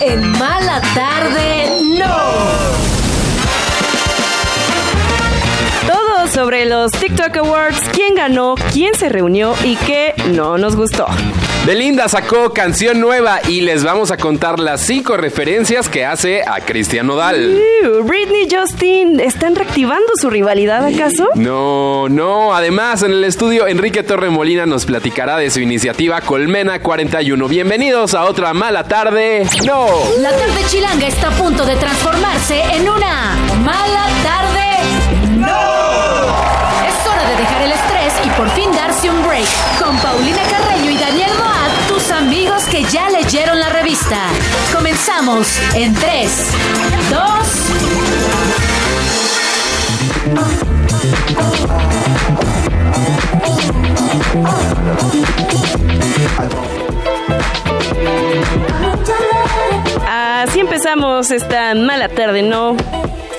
En Mala Tarde, no. Sobre los TikTok Awards, quién ganó, quién se reunió y qué no nos gustó. Belinda sacó canción nueva y les vamos a contar las cinco referencias que hace a Cristian Nodal. Britney y Justin, ¿están reactivando su rivalidad acaso? No, no. Además, en el estudio, Enrique Torremolina nos platicará de su iniciativa Colmena 41. Bienvenidos a otra mala tarde. No. La tarde chilanga está a punto de transformarse en una mala tarde. Break. Con Paulina Carreño y Daniel Moat, tus amigos que ya leyeron la revista. Comenzamos en 3, 2, Así empezamos esta mala tarde, ¿no?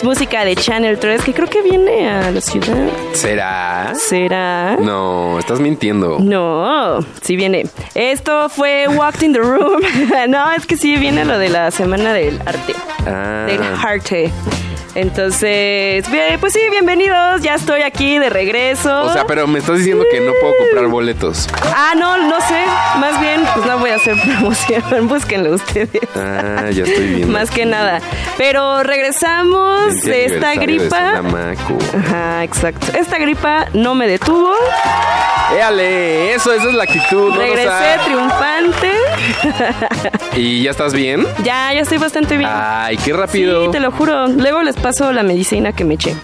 Música de Channel 3 que creo que viene a la ciudad. ¿Será? ¿Será? No, estás mintiendo. No, sí viene. Esto fue Walked in the Room. no, es que sí viene lo de la semana del arte. Ah. Del arte. Entonces, pues sí, bienvenidos. Ya estoy aquí de regreso. O sea, pero me estás diciendo que no puedo comprar boletos. Ah, no, no sé. Más bien, pues no voy a hacer promoción. Búsquenlo ustedes. Ah, ya estoy viendo. Más que nada. Pero regresamos de esta de gripa. Ajá, exacto. Esta gripa no me detuvo. Éale, eso, esa es la actitud. ¿no? Regresé sea, triunfante. ¿Y ya estás bien? Ya, ya estoy bastante bien. Ay, qué Sí, rápido. te lo juro. Luego les paso la medicina que me eché.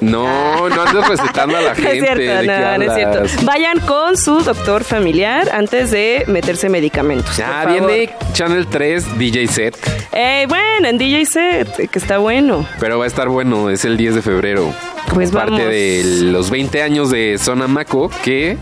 No, no andes recetando a la No gente. es cierto, ¿de qué no, no es cierto. Vayan con su doctor familiar antes de meterse medicamentos. Por favor. viene Channel 3 DJ set, Eh, bueno, en DJ Set, que está bueno. pero va a estar bueno, es el 10 de febrero. Pues parte vamos. de los 20 años de Zona Maco, que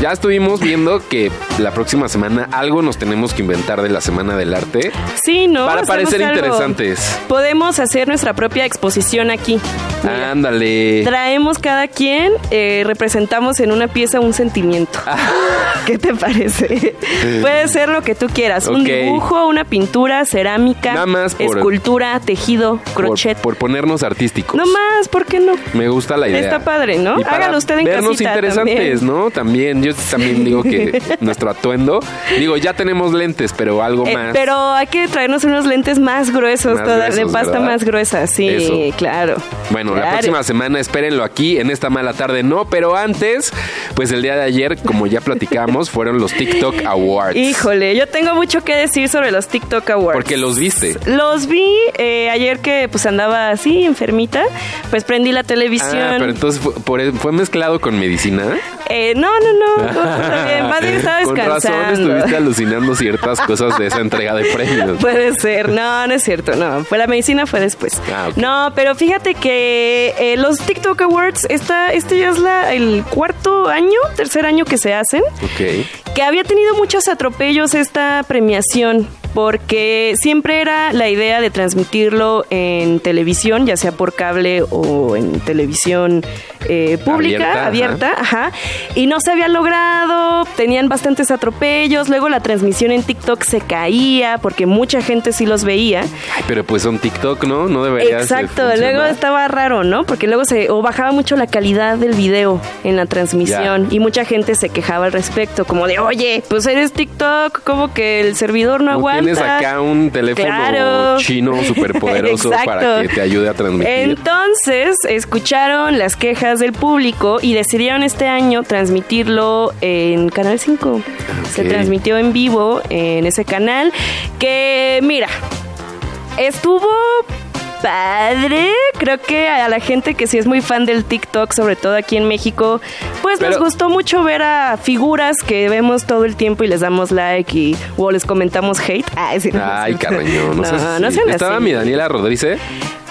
ya estuvimos viendo que la próxima semana algo nos tenemos que inventar de la Semana del Arte Sí, ¿no? para parecer algo. interesantes. Podemos hacer nuestra propia exposición aquí. Mira. Ándale. Traemos cada quien, eh, representamos en una pieza un sentimiento. ¿Qué te parece? Puede ser lo que tú quieras. Un dibujo, una pintura, cerámica, Nada más por- escultura, tejido, crochet. por ponernos artísticos. No más, ¿por qué no? Me gusta la idea. Está padre, ¿no? Y Hágalo usted en vernos casita interesantes, también. ¿no? También, yo también digo que nuestro atuendo, digo, ya tenemos lentes, pero algo Eh, más. pero hay que traernos unos lentes más gruesos, Más toda- de pasta ¿verdad? más gruesa, sí, Eso. claro. Bueno, la próxima semana espérenlo aquí en esta mala tarde, no, pero antes, pues el día de ayer, como ya platicamos, fueron los TikTok Awards. Híjole, yo tengo mucho que decir sobre los TikTok Awards. Porque los viste. Los vi eh, ayer que pues andaba así enfermita, pues prendí la televisión. Ah, pero entonces fue, por- fue mezclado con medicina. Eh, no, no, no, bien. Más bien estaba Con razón descansando. estuviste alucinando ciertas cosas de esa entrega de premios. Puede ser, no, no es cierto, no. Fue la medicina fue después. Ah. No, pero fíjate que eh, los TikTok Awards, esta, este ya es la, el cuarto año, tercer año que se hacen. Ok. que había tenido muchos atropellos esta premiación porque siempre era la idea de transmitirlo en televisión, ya sea por cable o en televisión eh, pública, Abierta, abierta, ajá. y no se había logrado, tenían bastantes atropellos, luego la transmisión en TikTok se caía porque mucha gente sí los veía. Ay, pero pues son TikTok, ¿no? No debería de Exacto, luego estaba raro, ¿no? Porque luego se o bajaba mucho la calidad del video en la transmisión Ya. y mucha gente se quejaba al respecto, como de, oye, pues eres TikTok, como que el servidor no, No aguanta. tienes acá un teléfono Claro. chino superpoderoso para que te ayude a transmitir. Entonces escucharon las quejas del público y decidieron este año transmitirlo en Canal 5. Se transmitió en vivo en ese canal que, mira, estuvo padre. Creo que a la gente que sí es muy fan del TikTok, sobre todo aquí en México, pues nos Pero- gustó mucho ver a figuras que vemos todo el tiempo y les damos like y o les comentamos hate. Ay, sí, no, Ay, no es cierto. caraño, no, seas así. no sean ¿Estaba así. mi Daniela Rodríguez?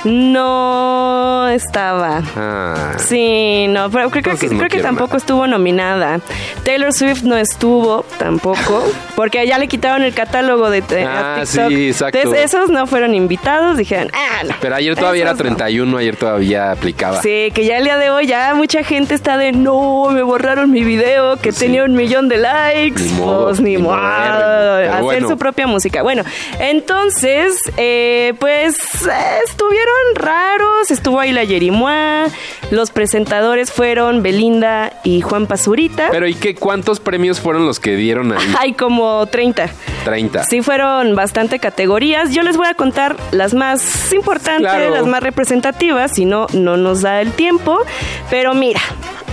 No estaba. Ah. Sí, no, pero creo, que- no creo que tampoco nada. estuvo nominada. Taylor Swift no estuvo tampoco, porque ya le quitaron el catálogo de a Ah, TikTok. sí, exacto. Entonces esos no fueron invitados, dijeron, ah, no. Pero ayer todavía era esos no". 31, ayer todavía aplicaba. Sí, que ya el día de hoy ya mucha gente está de no, me borraron mi video que Sí. tenía un millón de likes. Ni modo, pues ni ni modo, hacer bueno. su propia música. Bueno, entonces, eh, pues eh, estuvieron raros, estuvo ahí la Yerimua, los presentadores fueron Belinda y Juan Pazurita. Pero ¿y qué? ¿Cuántos premios fueron los que dieron ahí? Hay como 30. 30. Sí, fueron bastante categorías. Yo les voy a contar las más importantes, Claro. las más representativas, si no, no nos da el tiempo. Pero mira,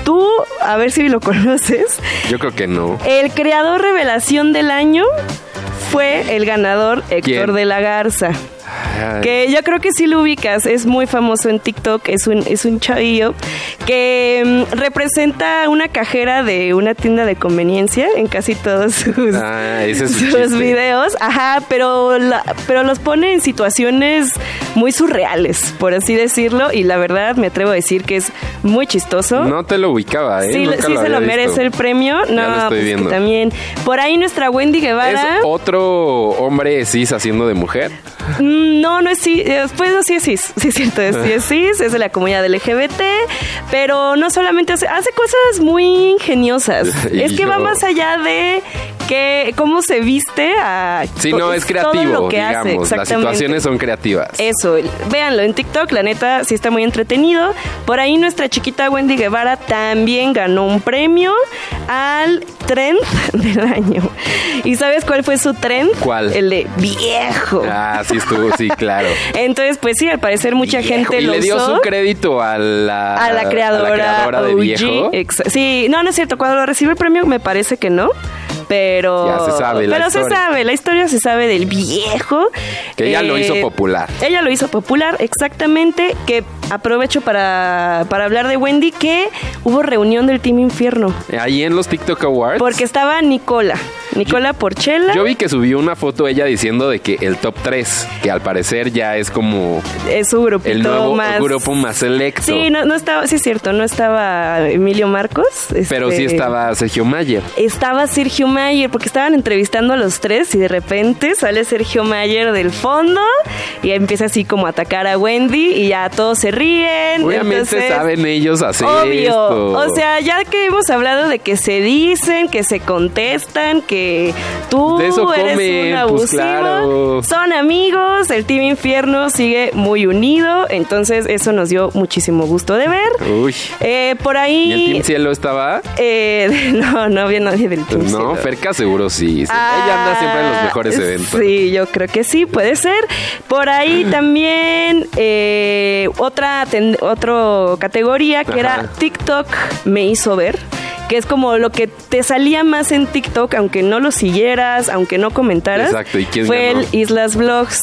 tú, a ver si lo conoces, Yo creo que no. el creador revelación del año fue el ganador Héctor ¿Quién? de la Garza. Ay, Que yo creo que sí lo ubicas, es muy famoso en TikTok, es un, es un chavillo que mm, representa una cajera de una tienda de conveniencia en casi todos sus, Ah, es sus videos, ajá, pero, la- pero los pone en situaciones muy surreales, por así decirlo, y la verdad me atrevo a decir que es muy chistoso. No te lo ubicaba, ¿eh? Sí, Nunca sí lo se lo merece el premio. No, lo estoy pues que también. Por ahí nuestra Wendy ¿Es Guevara. otro hombre cis haciendo de mujer? Mm, No, no es cis. eh, Pues no, sí es cis. Sí, es cierto, es, sí es cis, es de la comunidad LGBT. Pero no solamente hace, hace cosas muy ingeniosas. Es que va más allá de que cómo se viste a. Sí, no, es todo creativo, lo que hace, digamos. Las situaciones son creativas. Eso, véanlo en TikTok, la neta sí está muy entretenido. Por ahí nuestra chiquita Wendy Guevara también ganó un premio al trend del año. ¿Y sabes cuál fue su trend? ¿Cuál? El de viejo. Ah, sí estuvo, sí, claro. Entonces, pues sí, al parecer mucha Viejo. gente y lo le dio usó su crédito a la, a la creadora, a la creadora de viejo. Sí, no, no es cierto. Cuando lo recibe el premio me parece que no. Pero, Ya se sabe la pero se historia. sabe, la historia se sabe del viejo. Que ella lo Eh, hizo popular. Ella lo hizo popular, exactamente. Que aprovecho para, para hablar de Wendy, que hubo reunión del Team Infierno. Ahí en los TikTok Awards. Porque estaba Nicola, Nicola Porchela. Yo vi que subió una foto ella diciendo de que el top 3, que al parecer ya es como es su grupito el nuevo más. grupo más selecto. Sí, no, no estaba, sí es cierto, no estaba Emilio Marcos. pero sí este, estaba Sergio Mayer. Estaba Sergio Mayer, porque estaban entrevistando a los tres y de repente sale Sergio Mayer del fondo y empieza así como a atacar a Wendy y ya todos se ríen. Obviamente entonces, saben ellos hacer Obvio. esto. O sea, ya que hemos hablado de que se dicen, que se contestan, que tú De eso eres comen, un pues, abusivo. claro. Son amigos, el Team Infierno sigue muy unido, entonces eso nos dio muchísimo gusto de ver. Uy. Eh, por ahí... ¿Y el Team Cielo estaba? eh, no, no había nadie del Team No, Cielo. Ferca seguro sí. Ella anda siempre en los mejores Ah, eventos. Sí, yo creo que sí, puede ser. Por ahí también eh, otra ten- otro categoría que Ajá. era TikTok me hizo ver. Que es como lo que te salía más en TikTok, aunque no lo siguieras, aunque no comentaras. Exacto, ¿y quién Fue ganó? el Islas Vlogs,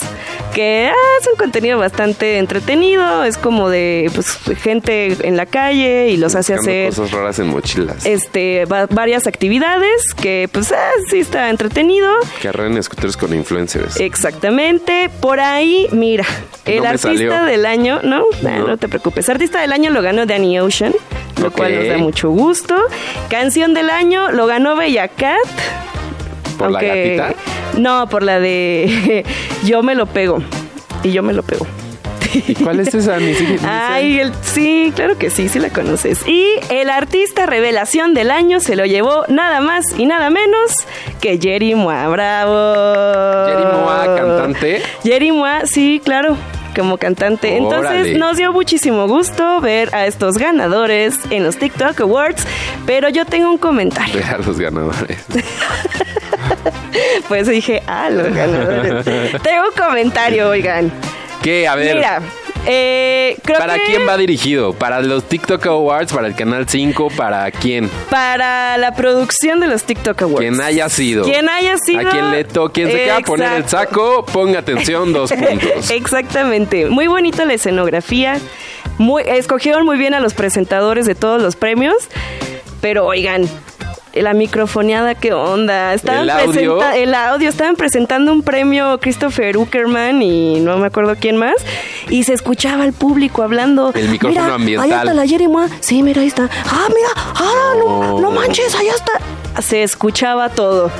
que ah, es un contenido bastante entretenido, es como de pues, gente en la calle y los hace hacer cosas raras en mochilas. este va- varias actividades que pues ah, sí está entretenido. Que arreglan scooters con influencers. Exactamente. Por ahí, mira, el artista salió. del año, ¿no? Nah, No. no, te preocupes. Artista del año lo ganó Danny Ocean, lo cual nos da mucho gusto. Canción del año lo ganó Bella Cat. ¿Por la gatita? No, por la de Yo me lo pego. Y yo me lo pego. ¿Y cuál es esa? Ni. Ay, el- sí, claro que sí, sí la conoces. Y el artista revelación del año se lo llevó nada más y nada menos que Jerry Moa. ¡Bravo! Jerry Moa, cantante. Jerry Moa, sí, claro. Como cantante. Entonces nos dio muchísimo gusto ver a estos ganadores en los TikTok Awards. Pero yo tengo un comentario. Ve a los ganadores. Pues dije, ah, los ganadores. tengo un comentario, oigan. ¿Qué? A ver. Mira, eh, creo ¿Para que quién va dirigido? ¿Para los TikTok Awards? ¿Para el Canal 5? ¿Para quién? para la producción de los TikTok Awards. Quien haya sido. Quien haya sido. A quien le toque, quien se quiera poner el saco, ponga atención, dos puntos. Exactamente. Muy bonita la escenografía. Muy, escogieron muy bien a los presentadores de todos los premios. Pero oigan, la microfoneada, ¿qué onda? Estaban ¿El audio? el audio, estaban presentando un premio Christopher Uckerman y no me acuerdo quién más, y se escuchaba al público hablando. El micrófono mira, ambiental. Ahí está la Jerimois. Sí, mira, ahí está. Ah, mira, ah, no, no manches, allá está. Se escuchaba todo.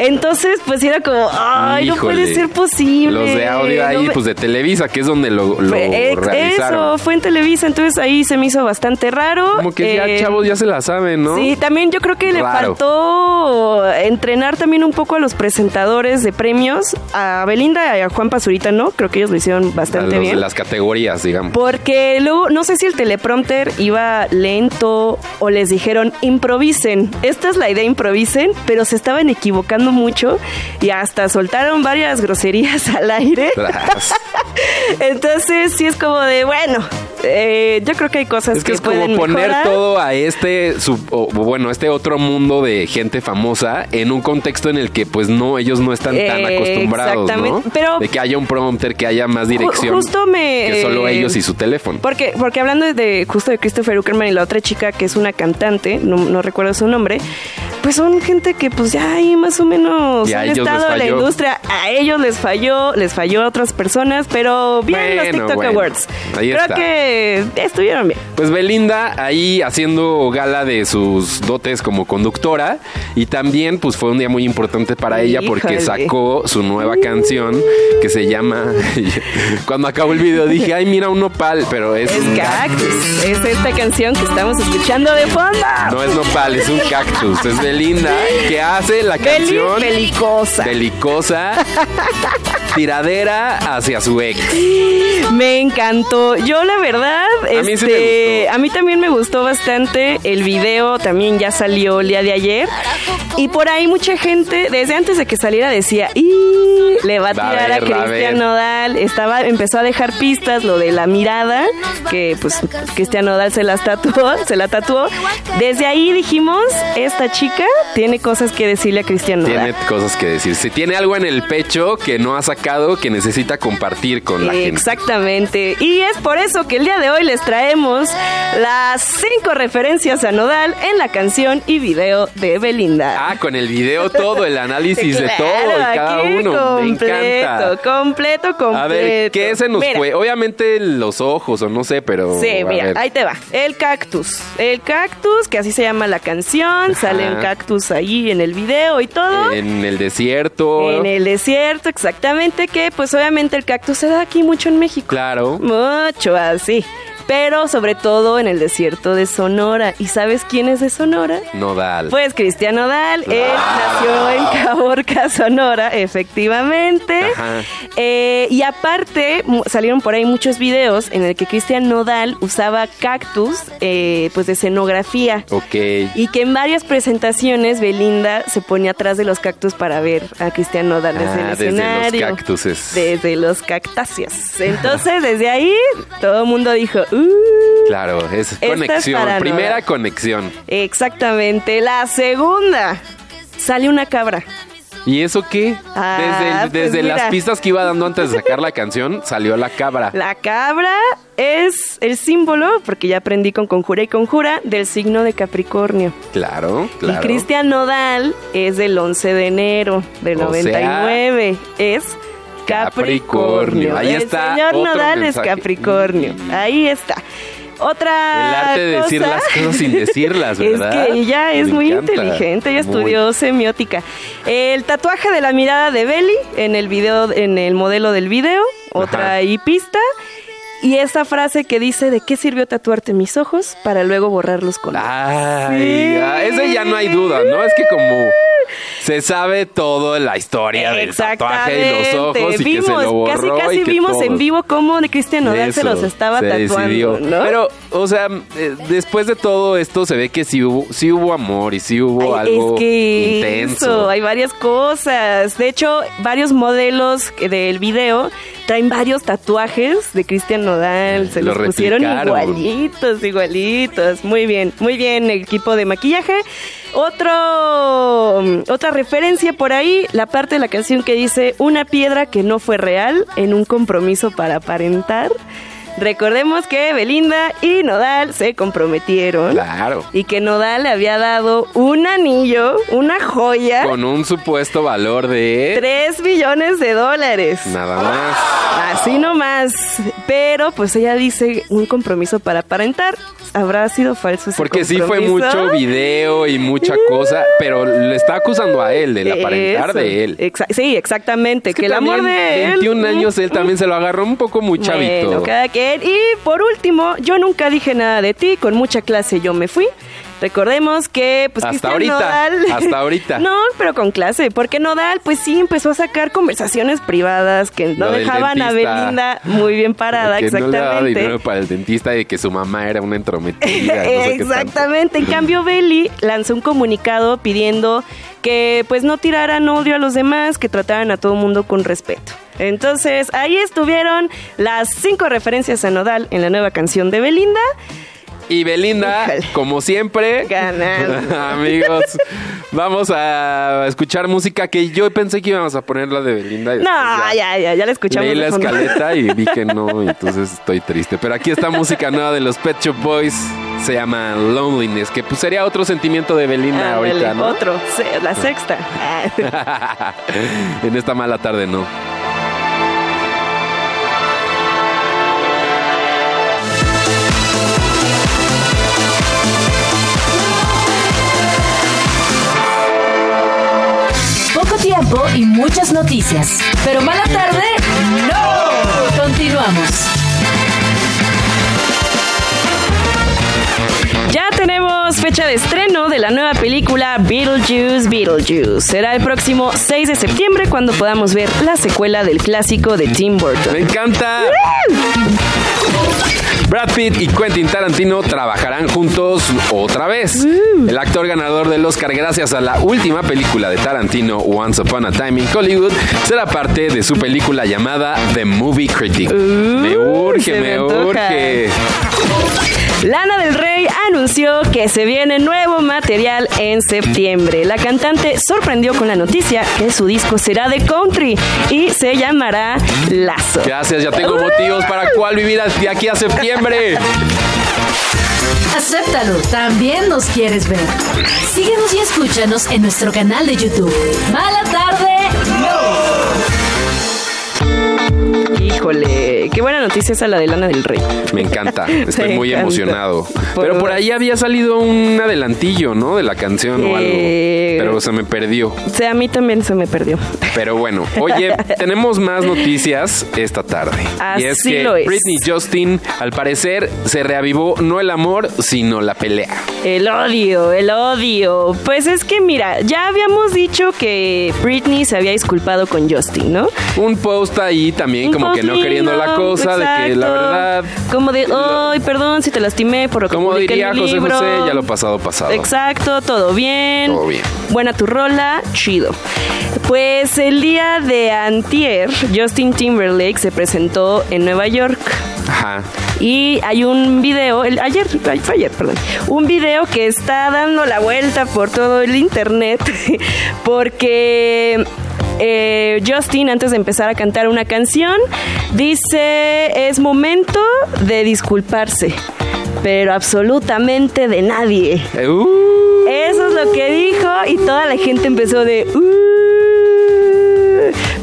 Entonces, pues era como, ay, no Híjole. puede ser posible. Los de audio ahí, No pues de Televisa, que es donde lo, lo realizaron. Eso, fue en Televisa, entonces ahí se me hizo bastante raro. Como que ya, Eh, chavos, ya se la saben, ¿no? Sí, también yo creo que le faltó entrenar también un poco a los presentadores de premios, a Belinda y a Juan Pazurita, ¿no? Creo que ellos lo hicieron A bastante los bien. las categorías, digamos. Porque luego, no sé si el teleprompter iba lento o les dijeron improvisen. Esta es la idea, improvisen, pero se estaban equivocando mucho y hasta soltaron varias groserías al aire. Entonces sí es como de, bueno, eh, yo creo que hay cosas Es que es como poner mejorar. todo a este, sub- o, bueno, este otro mundo de gente famosa en un contexto en el que pues no, ellos no están tan Eh, acostumbrados, ¿no? exactamente, pero- de que haya un prompter, que haya más dirección justo me... que solo eh, ellos y su teléfono. Porque, porque hablando de justo de Christopher Uckerman y la otra chica que es una cantante, no, no recuerdo su nombre, pues son gente que pues ya ahí más o menos Y han estado en la industria, a ellos les falló, les falló a otras personas, pero bien los TikTok bueno. Awards. Ahí Creo está. que estuvieron bien. Pues Belinda ahí haciendo gala de sus dotes como conductora y también pues fue un día muy importante para ella porque sacó su nueva canción que se llama Cuando acabó el video dije, "Ay, mira un nopal", pero es, Es un Cactus, es esta canción que estamos escuchando de fondo. No es nopal, es un cactus. Es Belinda que hace la canción belicosa. belicosa tiradera hacia su ex. Me encantó. Yo la verdad, A mí sí me este, gustó. a mí también me gustó bastante. El video también ya salió el día de ayer. Y por ahí mucha gente, desde antes de que saliera, decía, y le va a Va a tirar a, ver, a Cristian. Nodal. Estaba, empezó a dejar pistas, lo de la mirada, que pues Cristian Nodal se las tatuó, se la tatuó. Desde ahí dijimos, esta chica tiene cosas que decirle a Cristian Nodal. Tiene cosas que decir. Si tiene algo en el pecho que no ha sacado, que necesita compartir con la gente. Exactamente. Y es por eso que el día de hoy les traemos las cinco referencias a Nodal en la canción y video de Belinda. Ah, con el video todo, el análisis de todo y cada uno. Me Completo, encanta. completo, completo. A ver, ¿qué se nos Mira, fue? Obviamente los ojos, o no sé, pero. Sí, mira, ver. ahí te va. El cactus. El cactus, que así se llama la canción. Sale un cactus ahí en el video y todo. En el desierto. En el desierto, exactamente, que pues obviamente el cactus se da aquí mucho en México. Claro. Mucho así. Pero sobre todo en el desierto de Sonora. ¿Y sabes quién es de Sonora? Nodal. Pues Cristian Nodal, él nació en Caborca, Sonora, efectivamente. Eh, y aparte salieron por ahí muchos videos en el que Cristian Nodal usaba cactus, eh, pues de escenografía. Ok. Y que en varias presentaciones Belinda se ponía atrás de los cactus para ver a Cristian Nodal desde Ah, el desde los escenario. cactuses. Desde los cactáceos. Entonces, desde ahí, todo el mundo dijo, "Uh". Claro, es conexión. Primera conexión. Exactamente. La segunda, sale una cabra. ¿Y eso qué? Ah, desde pues desde las pistas que iba dando antes de sacar la canción, salió la cabra. La cabra es el símbolo, porque ya aprendí con conjura y conjura, del signo de Capricornio. Claro, claro. Y Cristian Nodal es del 11 de enero del O sea, 99. es Capricornio. Ahí el está señor otro Nodal mensaje. es Capricornio. Ahí está. Otra El arte de decir las cosas sin decirlas, ¿verdad? Es que ella es Me muy encanta. inteligente, ella Muy. estudió semiótica. El tatuaje de la mirada de Belly en el video, en el modelo del video, otra ahí pista. Y esa frase que dice de qué sirvió tatuarte mis ojos para luego borrarlos con Ay, Sí. ah, ese ya no hay duda, ¿no? Es que como se sabe todo la historia del tatuaje y los ojos y vimos, que se lo borró casi y casi que vimos todo. en vivo cómo Cristian Nodal se los estaba se tatuando. ¿no? Pero, o sea, eh, después de todo esto se ve que sí hubo, sí hubo amor y sí hubo Ay, algo es que intenso. eso, hay varias cosas. De hecho, varios modelos del video traen varios tatuajes de Cristian Nodal. Se Lo los pusieron replicaron. igualitos, igualitos. Muy bien, muy bien, equipo de maquillaje. Otro, otra referencia por ahí, la parte de la canción que dice una piedra que no fue real en un compromiso para aparentar. Recordemos que Belinda y Nodal se comprometieron. Claro. Y que Nodal le había dado un anillo, una joya, Con un supuesto valor de 3 millones de dólares. nada más. Así nomás. Pero pues ella dice un compromiso para aparentar. ¿Habrá sido falso ese Porque sí fue mucho video y mucha cosa, pero le está acusando a él del aparentar Eso. de él. Exa- sí, exactamente. que, el amor de él. 21 años, él también se lo agarró un poco muy chavito. Bueno, cada quien. Y por último, yo nunca dije nada de ti. Con mucha clase yo me fui. Recordemos que pues Hasta Cristian ahorita, Nodal- hasta ahorita. No, pero con clase, porque Nodal pues sí empezó a sacar conversaciones privadas que no Lo dejaban a. Belinda muy bien parada, que no le daba exactamente. dinero para el dentista y que su mamá era una entrometida. no sé. Exactamente. En cambio, Belly lanzó un comunicado pidiendo que pues no tiraran odio a los demás, que trataran a todo mundo con respeto. Entonces, ahí estuvieron las cinco referencias a Nodal en la nueva canción de Belinda. Y Belinda, Híjole. como siempre, Ganando. amigos, vamos a escuchar música que yo pensé que íbamos a poner la de Belinda. No, ya, ya, ya la escuchamos. Leí la escaleta y vi que no, entonces estoy triste. Pero aquí está música nueva de los Pet Shop Boys, se llama Loneliness, que pues sería otro sentimiento de Belinda Ándale, ahorita, ¿no? Otro, la sexta. en esta mala tarde, no. Y muchas noticias. Pero mala tarde, no. Continuamos. Ya tenemos fecha de estreno de la nueva película Beetlejuice Beetlejuice. Será el próximo 6 de septiembre cuando podamos ver la secuela del clásico de Tim Burton. Me encanta. Brad Pitt y Quentin Tarantino trabajarán juntos otra vez. El actor ganador del Oscar gracias a la última película de Tarantino, Once Upon a Time in Hollywood, será parte de su película llamada The Movie Critic. me urge, me urge. Lana del Rey anunció que se viene nuevo material en septiembre. La cantante sorprendió con la noticia que su disco será de country y se llamará Lazo. Gracias, ya tengo motivos para cuál vivir de aquí a septiembre. Acéptalo, también nos quieres ver. Síguenos y escúchanos en nuestro canal de YouTube. Mala tarde, Híjole, qué buena noticia esa la de Lana del Rey. Me encanta, estoy Me muy encanta. emocionado. Por Pero por ahí había salido un adelantillo, ¿no? De la canción o algo. Eh. Pero se me perdió. O sea, a mí también se me perdió. Pero bueno, oye, tenemos más noticias esta tarde. y es Así que lo es. Britney Justin, al parecer, se reavivó no el amor, sino la pelea. El odio, el odio. Pues es que mira, ya habíamos dicho que Britney se había disculpado con Justin, ¿no? Un post ahí también, como que no queriendo la cosa, de que la verdad. Como de, ay, perdón si te lastimé por lo que Como en diría mi José libro". José, ya lo pasado, pasado. Exacto, todo bien. Todo bien. Buena tu rola, chido. Pues el día de antier, Justin Timberlake se presentó en Nueva York. Ajá. Y hay un video, el, ayer, ay, fue ayer, perdón, un video que está dando la vuelta por todo el internet porque eh, Justin, antes de empezar a cantar una canción, dice, es momento de disculparse, pero absolutamente de nadie. Uh, Eso es lo que dijo y toda la gente empezó de... "Uh",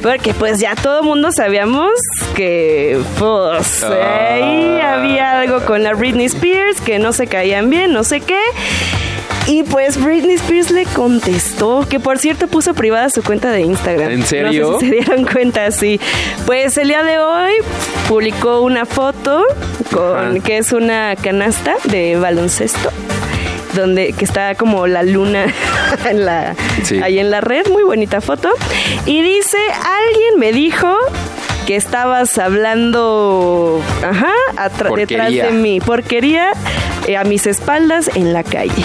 porque pues ya todo el mundo sabíamos que pues Ah. ahí había algo con la Britney Spears, que no se caían bien, no sé qué. Y pues Britney Spears le contestó, que por cierto puso privada su cuenta de Instagram. ¿En serio? No sé si se dieron cuenta, sí. Pues el día de hoy publicó una foto con Ajá. que es una canasta de baloncesto donde que está como la luna en la, Sí. ahí en la red, muy bonita foto. Y dice, alguien me dijo que estabas hablando, ajá, detrás de mí, porquería eh, a mis espaldas en la calle.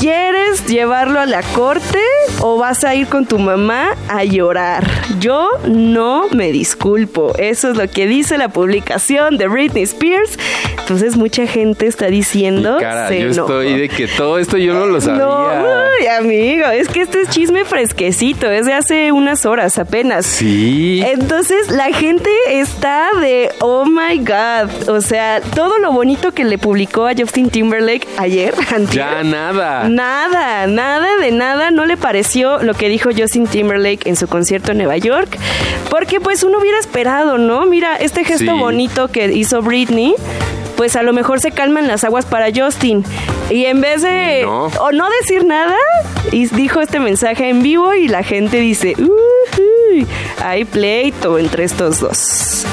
¿Quieres llevarlo a la corte? O vas a ir con tu mamá a llorar. Yo no me disculpo. Eso es lo que dice la publicación de Britney Spears. Entonces mucha gente está diciendo... Cara, se yo enojó. estoy de que todo esto yo no lo sabía. No, uy, amigo, es que este es chisme fresquecito, es de hace unas horas apenas. Sí. Entonces la gente está de oh my god, o sea, todo lo bonito que le publicó a Justin Timberlake ayer, antier, Ya nada. Nada, nada de nada, no le lo que dijo Justin Timberlake en su concierto en Nueva York, porque pues uno hubiera esperado, ¿no? Mira, este gesto Sí. bonito que hizo Britney, pues a lo mejor se calman las aguas para Justin. Y en vez de No. o no decir nada, y dijo este mensaje en vivo y la gente dice, "Ujuy, hay pleito entre estos dos.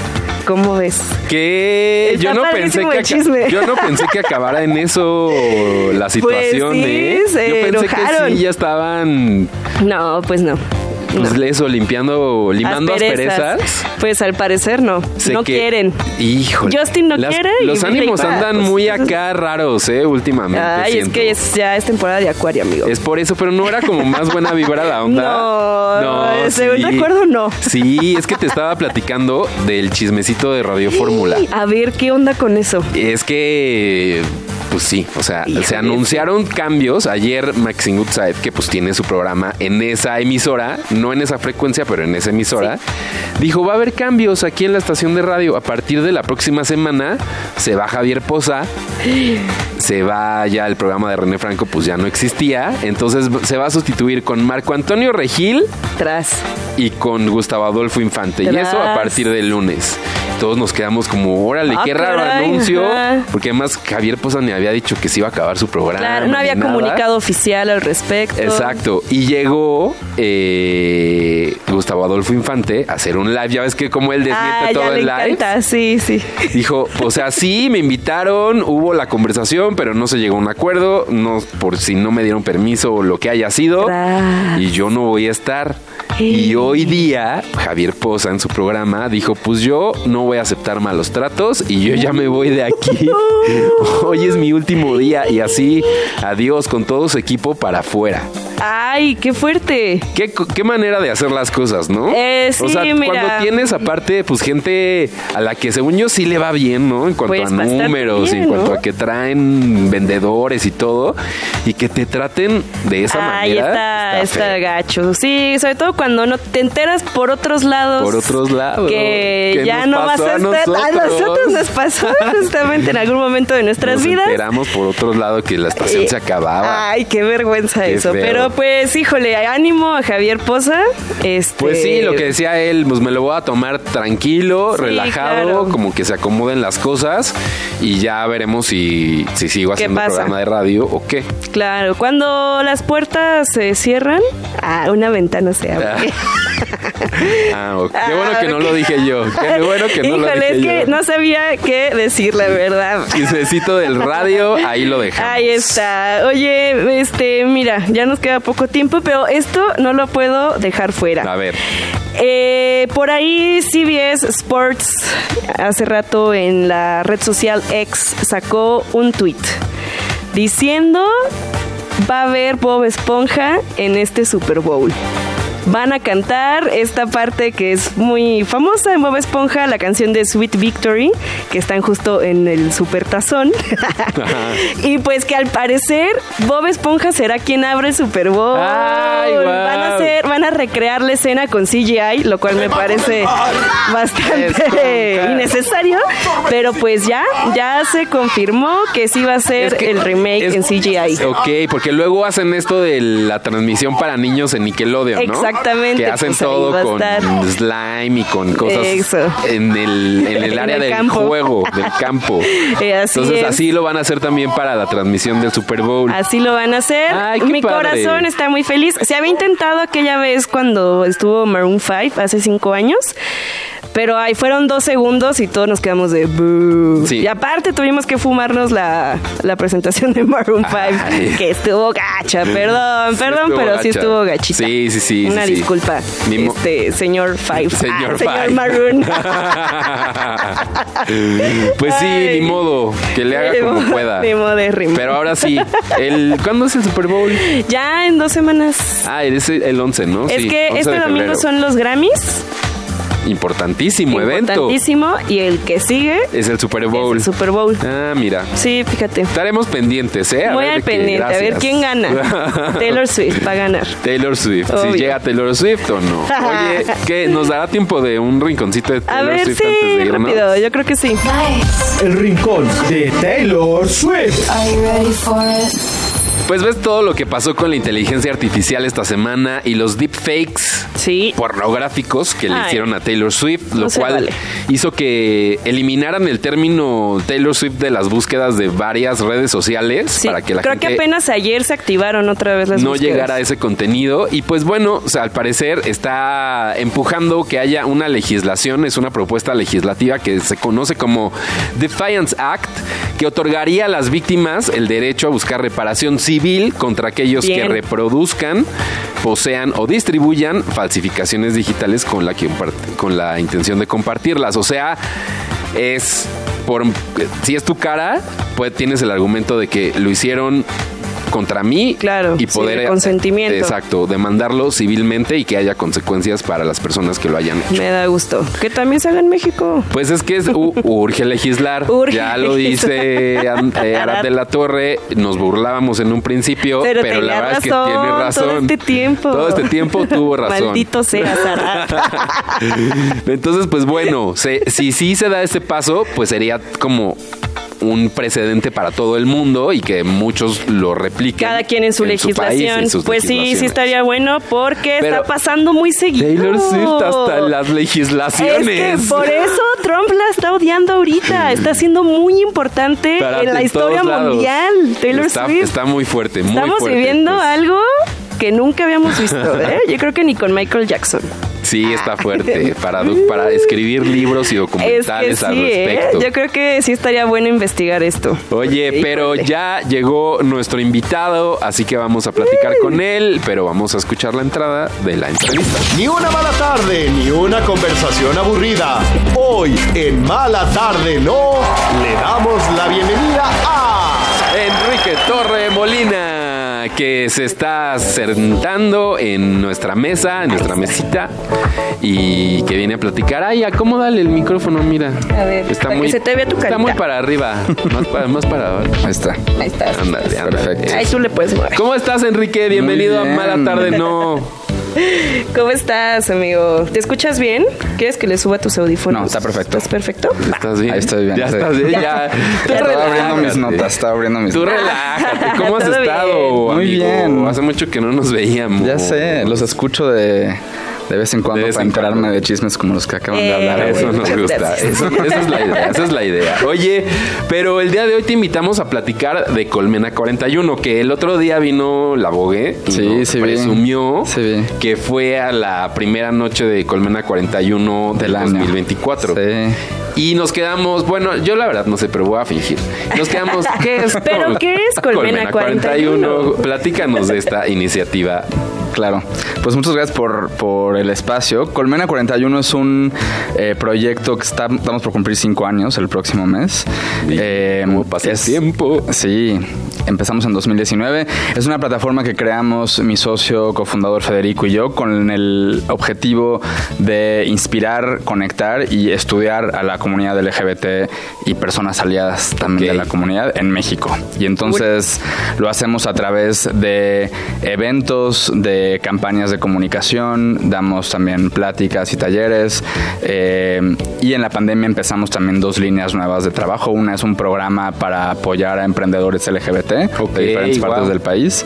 ¿Cómo ves? Que yo no pensé que yo no pensé que acabara en eso la situación, Pues sí, ¿eh? yo pensé enojaron. que sí ya estaban No, pues no. Pues, eso limpiando limando asperezas. Pues al parecer no. Sé no que- quieren. Híjole. Justin no quiere y Los ánimos andan pues, muy acá raros, ¿eh? Últimamente. Ay, es que es- ya es temporada de acuario, amigo. Es por eso, pero no era como más buena vibra la onda. No, según recuerdo, no. Sí, es que te estaba platicando del chismecito de Radio Fórmula. A ver, ¿qué onda con eso? Es que, pues sí, o sea, Híjole, se anunciaron cambios. Ayer Maxine Goodside, que pues tiene su programa en esa emisora, no en esa frecuencia, pero en esa emisora, dijo, va a haber cambios aquí en la estación de radio. A partir de la próxima semana se va Javier Poza, se va ya el programa de René Franco, pues ya no existía. Entonces se va a sustituir con Marco Antonio Regil Tras. y con Gustavo Adolfo Infante. Y eso a partir del lunes. Todos nos quedamos como, órale, Ah, qué raro caray, anuncio. ajá. Porque además Javier Poza ni había dicho que se iba a acabar su programa. Claro, no había nada. comunicado oficial al respecto. Exacto. Y llegó eh, Gustavo Adolfo Infante a hacer un live. Ya ves que como él desmiente Ah, todo ya le el live. encanta, sí, sí. Dijo, o sea, sí, me invitaron, hubo la conversación, pero no se llegó a un acuerdo, no por si no me dieron permiso o lo que haya sido, Tras. y yo no voy a estar. Y hoy día, Javier Poza en su programa dijo, pues yo no voy a aceptar malos tratos y yo ya me voy de aquí. Hoy es mi último día y así, adiós con todo su equipo para afuera. Ay, qué fuerte. ¿Qué, qué manera de hacer las cosas, ¿no? Eh, o sí, sea, mira. cuando tienes aparte, pues gente a la que según yo sí le va bien, ¿no? En cuanto Pues, a números, bien, en cuanto ¿no? a que traen vendedores y todo, y que te traten de esa Ay, manera. está, está, feo. gacho. Sí, sobre todo cuando no te enteras por otros lados. Por otros lados. Que, Que ya no vas a estar. A nosotros. nos pasó justamente en algún momento de nuestras Nos vidas. enteramos por otro lado que la estación Eh, se acababa. Ay, qué vergüenza Qué eso. feo. Pero pues, híjole, ánimo a Javier Poza. Este, Pues sí, lo que decía él, pues me lo voy a tomar tranquilo, Sí, relajado, claro. como que se acomoden las cosas y ya veremos si, si sigo ¿Qué haciendo programa de radio o qué. Claro, cuando las puertas se cierran, ah, una ventana se abre. Ah, ok. Qué bueno Ah, que no lo dije yo. Qué bueno que no lo dije es que yo. no sabía qué decir, la verdad. Chismecito del radio, ahí lo dejamos. Ahí está. Oye, este, mira, ya nos queda poco tiempo, pero esto no lo puedo dejar fuera. A ver. Eh, por ahí CBS Sports hace rato en la red social X sacó un tweet diciendo va a haber Bob Esponja en este Super Bowl. Van a cantar esta parte que es muy famosa en Bob Esponja, la canción de Sweet Victory, que están justo en el Super Tazón. y pues que al parecer Bob Esponja será quien abre el Super Bowl. Ay. Van a hacer, van a recrear la escena con CGI, lo cual me parece bastante innecesario. Pero pues ya, ya se confirmó que sí va a ser Es que el remake es- en CGI. Ok, porque luego hacen esto de la transmisión para niños en Nickelodeon, ¿no? Exactamente, Que hacen pues todo con slime y con cosas Eso. en el, en el En área el del campo. juego, del campo. Eh, así Entonces es. así lo van a hacer también para la transmisión del Super Bowl. Así lo van a hacer. Ay, Mi padre. corazón está muy feliz. Se había intentado aquella vez cuando estuvo Maroon 5 hace cinco años. Pero ahí fueron dos segundos y todos nos quedamos de. Y aparte tuvimos que fumarnos la, la presentación de Maroon 5, Ay. que estuvo gacha. Perdón, Sí perdón, pero sí estuvo gachita. Sí, sí, sí, Una sí, disculpa. Este, señor Five. Señor Ah, Five. señor Maroon. pues sí, Ay. ni modo, que le haga como modo- pueda. Ni modo de rimar. Pero ahora sí, el, ¿cuándo es el Super Bowl? Ya en dos semanas. Ah, es el 11, ¿no? es que 11 este domingo febrero. son los Grammys. Importantísimo evento. Importantísimo. Y el que sigue Es el Super es Bowl. el Super Bowl. Ah, mira. Sí, fíjate. Estaremos pendientes, ¿eh? A Muy ver al pendiente, a ver quién gana. Taylor Swift va a ganar. Taylor Swift. Obvio. Si llega Taylor Swift o no. Oye, ¿qué? ¿Nos dará tiempo de un rinconcito de A Taylor ver, Swift sí, antes de irnos? rápido, yo creo que sí. El rincón de Taylor Swift. Are you ready for it? Pues ves todo lo que pasó con la inteligencia artificial esta semana y los deepfakes Sí. pornográficos que le hicieron a Taylor Swift, lo cual vale. hizo que eliminaran el término Taylor Swift de las búsquedas de varias redes sociales Sí, para que la creo gente que apenas ayer se activaron otra vez las no búsquedas. llegara a ese contenido y pues bueno, o sea, al parecer está empujando que haya una legislación, es una propuesta legislativa que se conoce como Defiance Act, que otorgaría a las víctimas el derecho a buscar reparación civil contra aquellos que reproduzcan, posean o distribuyan falsificaciones digitales con la, que con la intención de compartirlas. O sea, es por si es tu cara, pues tienes el argumento de que lo hicieron contra mí Claro, y sí, poder de consentimiento. exacto demandarlo civilmente y que haya consecuencias para las personas que lo hayan hecho Me da gusto. Que también se haga en México. pues es que es, u- urge legislar. Urge ya lo dice eh, Arad de la Torre. Nos burlábamos en un principio, pero, Pero, la verdad es que tiene razón. Todo este tiempo. Todo este tiempo tuvo razón. Maldito sea, Sara. Entonces, pues bueno, se- si sí se da este paso, pues sería como un precedente para todo el mundo y que muchos lo repliquen. Cada quien en su legislación. en pues sí, sí estaría bueno porque Pero está pasando muy seguido. Taylor Swift hasta en las Es legislaciones. que por eso Trump la está odiando ahorita. Está siendo muy importante Para- en la historia mundial. Taylor está, Swift. está muy fuerte, muy Estamos fuerte, viviendo pues. algo que nunca habíamos visto. ¿eh? Yo creo que ni con Michael Jackson. Sí, está fuerte. Para, para escribir libros y Es que documentales al ¿eh? respecto. Yo creo que sí estaría bueno investigar esto. Oye, Híjole. pero ya llegó nuestro invitado, así que vamos a platicar con él, pero vamos a escuchar la entrada de la entrevista. Ni una mala tarde, ni una conversación aburrida. Hoy en Mala Tarde No le damos la bienvenida a Enrique Torre Molina, que se está sentando en nuestra mesa, en nuestra mesita, y que viene a platicar. Ay, acomódale el micrófono, mira. A ver, está para que muy, se te vea tu Está carita. muy para arriba, más para, más para abajo. Ahí está. Ahí. Ándale, ándale. Perfecto. Ahí tú le puedes mover. ¿Cómo estás, Enrique? Bienvenido a. Mala Tarde No. ¿Cómo estás, amigo? ¿Te escuchas bien? ¿Quieres que le suba tus audífonos? No, está perfecto. ¿Estás perfecto? ¿Estás bien? Ahí estoy bien, Ya sí. estás bien, ya. Tú Estaba abriendo mis notas, estaba abriendo mis Tú notas. relájate. ¿Cómo has estado, bien. Muy amigo? bien. Hace mucho que no nos veíamos. Ya sé, los escucho de, de vez en cuando De vez para en enterarme cuando. de chismes como los que acaban Eh, de hablar. Eso nos gusta. Eso- esa es la idea. Esa es la idea. Oye, pero el día de hoy te invitamos a platicar de Colmena 41, que el otro día vino la Bogue Sí, vi. presumió vi. que fue a la primera noche de Colmena 41 del Del año. 2024. Sí. Y nos quedamos, bueno, yo la verdad no sé, pero voy a fingir. Nos quedamos, ¿qué es? ¿Pero Col- qué es Colmena 41? Platícanos de esta iniciativa. Claro, pues muchas gracias por, por el espacio. Colmena 41 es un eh, proyecto que está, estamos por cumplir cinco años el próximo mes. Eh, ¿Cómo pasa el tiempo? Sí, empezamos en 2019. Es una plataforma que creamos mi socio cofundador Federico y yo con el objetivo de inspirar, conectar y estudiar a la comunidad LGBT y personas aliadas también de la comunidad en México. Y entonces lo hacemos a través de eventos, de campañas de comunicación, damos también pláticas y talleres. eh, y en la pandemia empezamos también dos líneas nuevas de trabajo. Una es un programa para apoyar a emprendedores LGBT Ok, de diferentes wow. partes del país.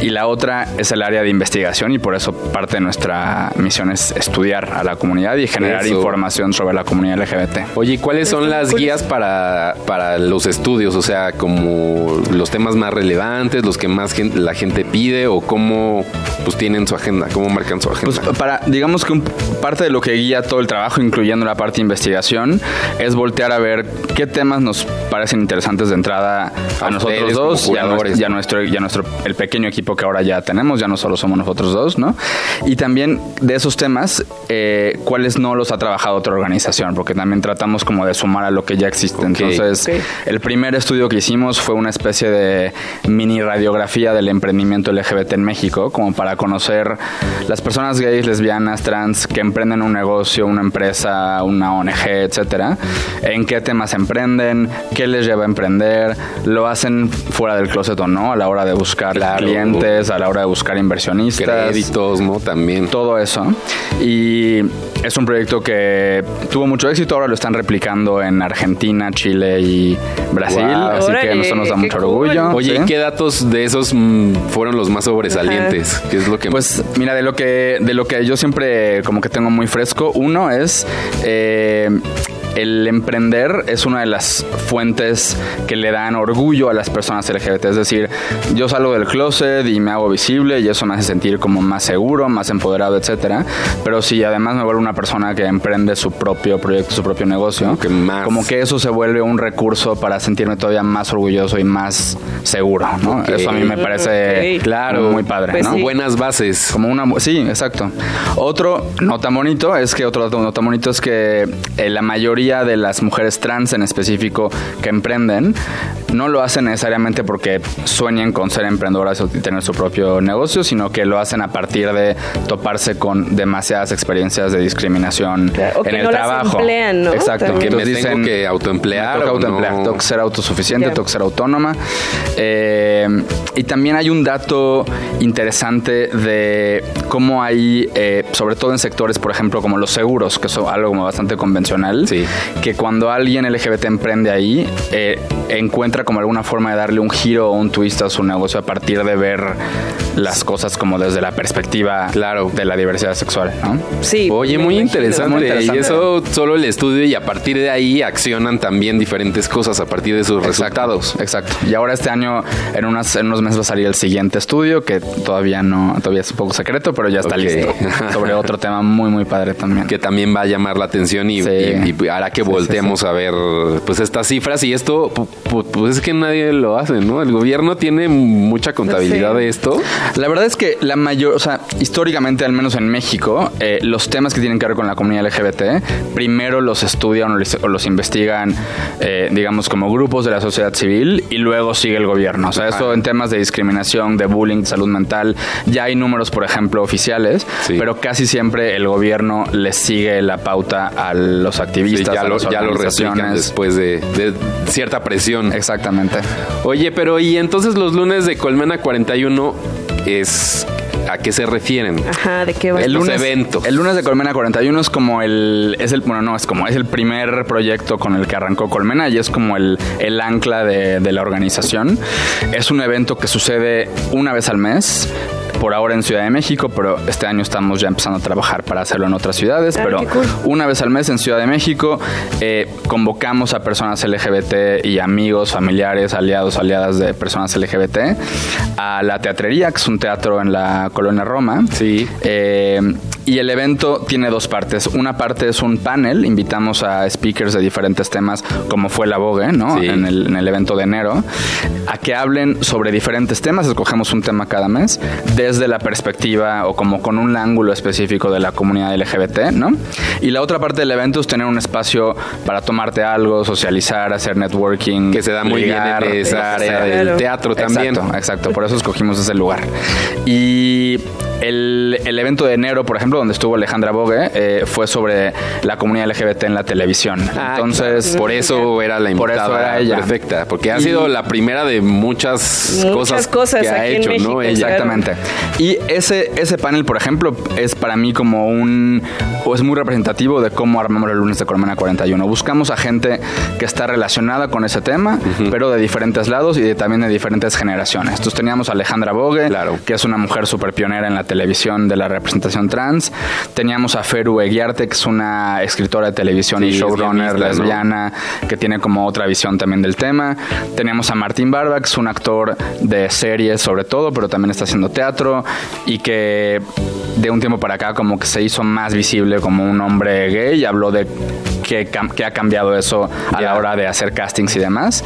Y la otra es el área de investigación y por eso parte de nuestra misión es estudiar a la comunidad y generar Eso. información sobre la comunidad LGBT. Oye, ¿cuáles son las guías para, para los estudios? O sea, como los temas más relevantes, los que más la gente pide o cómo, pues tienen su agenda? ¿Cómo marcan su agenda? Pues para, digamos que un- parte de lo que guía todo el trabajo, incluyendo la parte de investigación, es voltear a ver qué temas nos parecen interesantes de entrada a, A nosotros dos y a, jugadores. nues- y a nuestro, y a nuestro, el pequeño equipo que ahora ya tenemos, ya no solo somos nosotros dos, ¿no? Y también de esos temas, eh, cuáles no los ha trabajado otra organización, porque también tratamos como de sumar a lo que ya existe. Ok. Entonces, Ok. el primer estudio que hicimos fue una especie de mini radiografía del emprendimiento LGBT en México, como para conocer las personas gays, lesbianas, trans que emprenden un negocio, una empresa, una ONG, etcétera. En qué temas emprenden, qué les lleva a emprender, lo hacen fuera del closet o no, a la hora de buscar Claro. clientes, a la hora de buscar inversionistas Créditos, ¿no? También. todo eso. Y es un proyecto que tuvo mucho éxito, ahora lo están replicando en Argentina, Chile y Brasil, Wow. así que eso nos da mucho cool. orgullo. Oye, ¿sí? ¿y qué datos de esos mm, fueron los más sobresalientes? ¿Qué es lo que Pues mira, de lo que de lo que yo siempre como que tengo muy fresco, uno es eh, el emprender es una de las fuentes que le dan orgullo a las personas LGBT. Es decir, yo salgo del closet y me hago visible y eso me hace sentir como más seguro, más empoderado, etcétera. Pero si además me vuelvo una persona que emprende su propio proyecto, su propio negocio, Como que más- como que eso se vuelve un recurso para sentirme todavía más orgulloso y más seguro, ¿no? Ok. Eso a mí me parece. Claro. muy padre, Pues ¿no? sí. Buenas bases. Como una sí, exacto. Otro no tan bonito es que otro no tan bonito es que eh, la mayoría de las mujeres trans en específico que emprenden no lo hacen necesariamente porque sueñen con ser emprendedoras y tener su propio negocio, sino que lo hacen a partir de toparse con demasiadas experiencias de discriminación o que en el no las trabajo. emplean, ¿no? Exacto. También. Que me tengo dicen, que autoemplear. o autoemplear, no? tengo que ser autosuficiente, tengo que ser autónoma. Eh, y también hay un dato interesante de cómo hay, eh, sobre todo en sectores, por ejemplo, como los seguros, que son algo como bastante convencional, Sí. Que cuando alguien LGBT emprende ahí, eh, encuentra como alguna forma de darle un giro o un twist a su negocio a partir de ver las cosas como desde la perspectiva Claro. de la diversidad sexual, ¿no? Sí. Oye, muy interesante. Muy interesante. Y eso solo el estudio y a partir de ahí accionan también diferentes cosas a partir de sus resultados. Exacto. Y ahora este año, en, unas, en unos meses va a salir el siguiente estudio, que todavía no, todavía es un poco secreto, pero ya está Ok. listo. Sobre otro tema muy, muy padre también. Que también va a llamar la atención y, Sí. y- y hará que Sí, sí, volteemos a ver pues estas cifras. Y esto, pu- pu- pues es que nadie lo hace, ¿no? El gobierno tiene mucha contabilidad de esto. La verdad es que la mayor, o sea, históricamente, al menos en México, eh, los temas que tienen que ver con la comunidad LGBT, primero los estudian o los, o los investigan, eh, digamos, como grupos de la sociedad civil y luego sigue el gobierno. O sea, Ajá. eso en temas de discriminación, de bullying, de salud mental, ya hay números, por ejemplo, oficiales, pero casi siempre el gobierno les sigue la pauta a los activistas, ya, a lo, las ya lo replican después de, de cierta presión. Exactamente. Oye, pero y entonces los lunes de Colmena 41 es a qué se refieren? Ajá, ¿de qué va? El lunes, eventos. el lunes de Colmena 41 es como el, es el, bueno, no, es como, es el primer proyecto con el que arrancó Colmena y es como el, el ancla de, de la organización. Es un evento que sucede una vez al mes. Por ahora en Ciudad de México, pero este año estamos ya empezando a trabajar para hacerlo en otras ciudades. Pero cool. una vez al mes en Ciudad de México eh, convocamos a personas LGBT y amigos, familiares, aliados, aliadas de personas LGBT a la teatrería, que es un teatro en la colonia Roma. Sí. Eh, y el evento tiene dos partes. Una parte es un panel, invitamos a speakers de diferentes temas, como fue la Vogue, ¿no? Sí. En, el, en el evento de enero, a que hablen sobre diferentes temas, escogemos un tema cada mes, desde la perspectiva o como con un ángulo específico de la comunidad LGBT, ¿no? Y la otra parte del evento es tener un espacio para tomarte algo, socializar, hacer networking. Que se da muy ligar, bien en esa área del teatro también. Exacto, exacto. Por eso escogimos ese lugar. Y el, el evento de enero, por ejemplo, donde estuvo Alejandra Bogue, eh, fue sobre la comunidad LGBT en la televisión. Ah, Entonces, claro. por eso era la Por invitada eso era ella. perfecta, porque ha Y- sido la primera de muchas, Muchas cosas, cosas que ha hecho, México, ¿no? Ella. Exactamente. Y ese, ese panel, por ejemplo, es para mí como un. o es muy representativo de cómo armamos el lunes de Colmena 41. Buscamos a gente que está relacionada con ese tema, pero de diferentes lados y de- también de diferentes generaciones. Entonces teníamos a Alejandra Bogue, Claro. que es una mujer súper pionera en la televisión de la representación trans. Teníamos a Feru Eguiarte, que es una escritora de televisión y Sí, showrunner guionista, ¿no? lesbiana, que tiene como otra visión también del tema. Teníamos a Martín Barba, que es un actor de series sobre todo, pero también está haciendo teatro y que de un tiempo para acá como que se hizo más visible como un hombre gay y habló de que, ha cambiado eso a la Ya. hora de hacer castings y demás.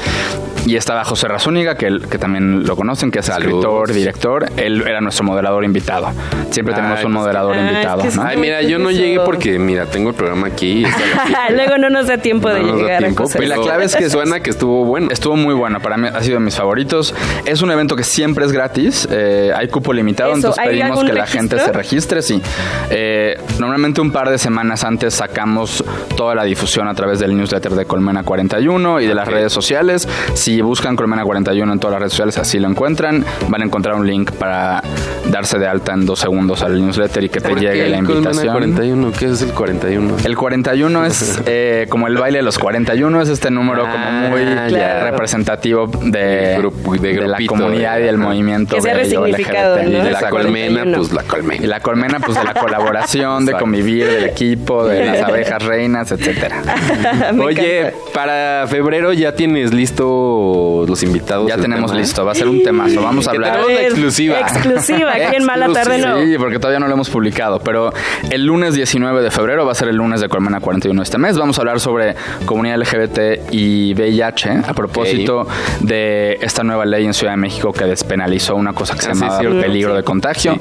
Y estaba José Razúñiga, que, que también lo conocen, que es Saludos. escritor, director. Él era nuestro moderador invitado. Siempre tenemos Ay, un pues, moderador ah, es invitado. que ¿no? Ay, mira, yo no llegué porque, mira, tengo el programa aquí. la- Luego no nos da tiempo de no da llegar tiempo, a pero la clave es que- suena que estuvo bueno. Estuvo muy bueno, para mí ha sido de mis favoritos. Es un evento que siempre es gratis, eh, hay cupo limitado, Eso, entonces ¿hay pedimos que la registro? gente se registre, sí. Eh, normalmente un par de semanas antes sacamos toda la difusión a través del newsletter de Colmena 41 y de las redes sociales. Si buscan Colmena 41 en todas las redes sociales, así lo encuentran. Van a encontrar un link para darse de alta en dos segundos al newsletter y que te ¿Por qué llegue la el Colmena invitación. 41? ¿Qué es el 41? El 41 es eh, como el baile de los 41, es este número como Ah, muy representativo de, Grupo- de de la comunidad y del ajá. movimiento Que sea resignificado, LGBT. Y de la colmena, 41. pues la colmena. Y la colmena, pues de la colaboración, de convivir, del equipo, de las abejas reinas, etcétera. Oye, encanta. para febrero ya tienes listo los invitados. Ya tenemos tema? listo, va a ser un temazo. Vamos a hablar. tenemos una exclusiva. Exclusiva, aquí en Mala Tarde no. Sí, porque todavía no lo hemos publicado, pero el lunes 19 de febrero va a ser el lunes de Colmena 41 este mes. Vamos a hablar sobre comunidad LGBT y VIH a propósito de esta nueva ley en Ciudad de México que despenalizó una cosa que se Ah, sí, llama peligro de contagio.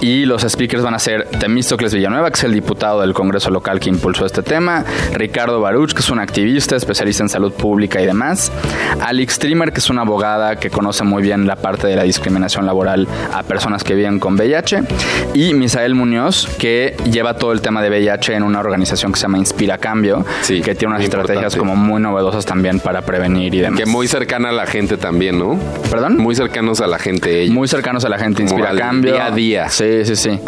Y los speakers van a ser Temístocles Villanueva, que es el diputado del Congreso local que impulsó este tema, Ricardo Baruch, que es un activista especialista en salud pública y demás, Alex Trimmer, que es una abogada que conoce muy bien la parte de la discriminación laboral a personas que viven con VIH, y Misael Muñoz, que lleva todo el tema de VIH en una organización que se llama Inspira Cambio, Sí, que tiene unas estrategias importante. como muy novedosas también para prevenir y demás. Que muy cercana a la gente también, ¿no? ¿Perdón? Muy cercanos a la gente ellos. Muy cercanos a la gente, inspira cambio. día a día. Sí, sí, sí.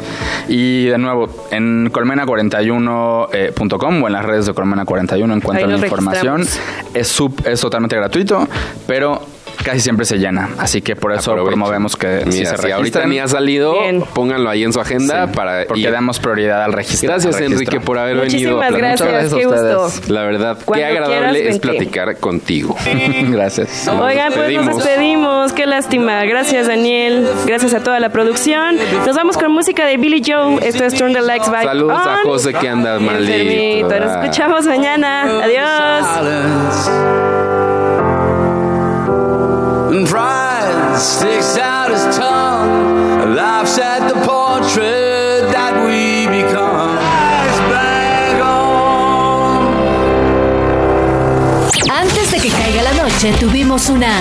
Y de nuevo, en colmena41.com o en las redes de Colmena41 encuentran Ahí la información. Es, sub- es totalmente gratuito, pero casi siempre se llena. Así que por eso Aprovechen. promovemos que si se si ahorita ni ha salido, Bien. pónganlo ahí en su agenda sí, para porque damos prioridad al registro. Gracias, al registro. Enrique, por haber Muchísimas venido. gracias, gracias a ustedes. gusto. La verdad, qué agradable quieras, es platicar contigo. gracias. Oigan, pues nos despedimos. Qué lástima. Gracias, Daniel. Gracias a toda la producción. Nos vamos con música de Billy Joe. Esto es Turn the Lights Back Saludos a. José que anda maldito. Nos escuchamos mañana. Adiós. And pride sticks out his tongue, laughs at the portrait that we become. Antes de que caiga la noche, tuvimos una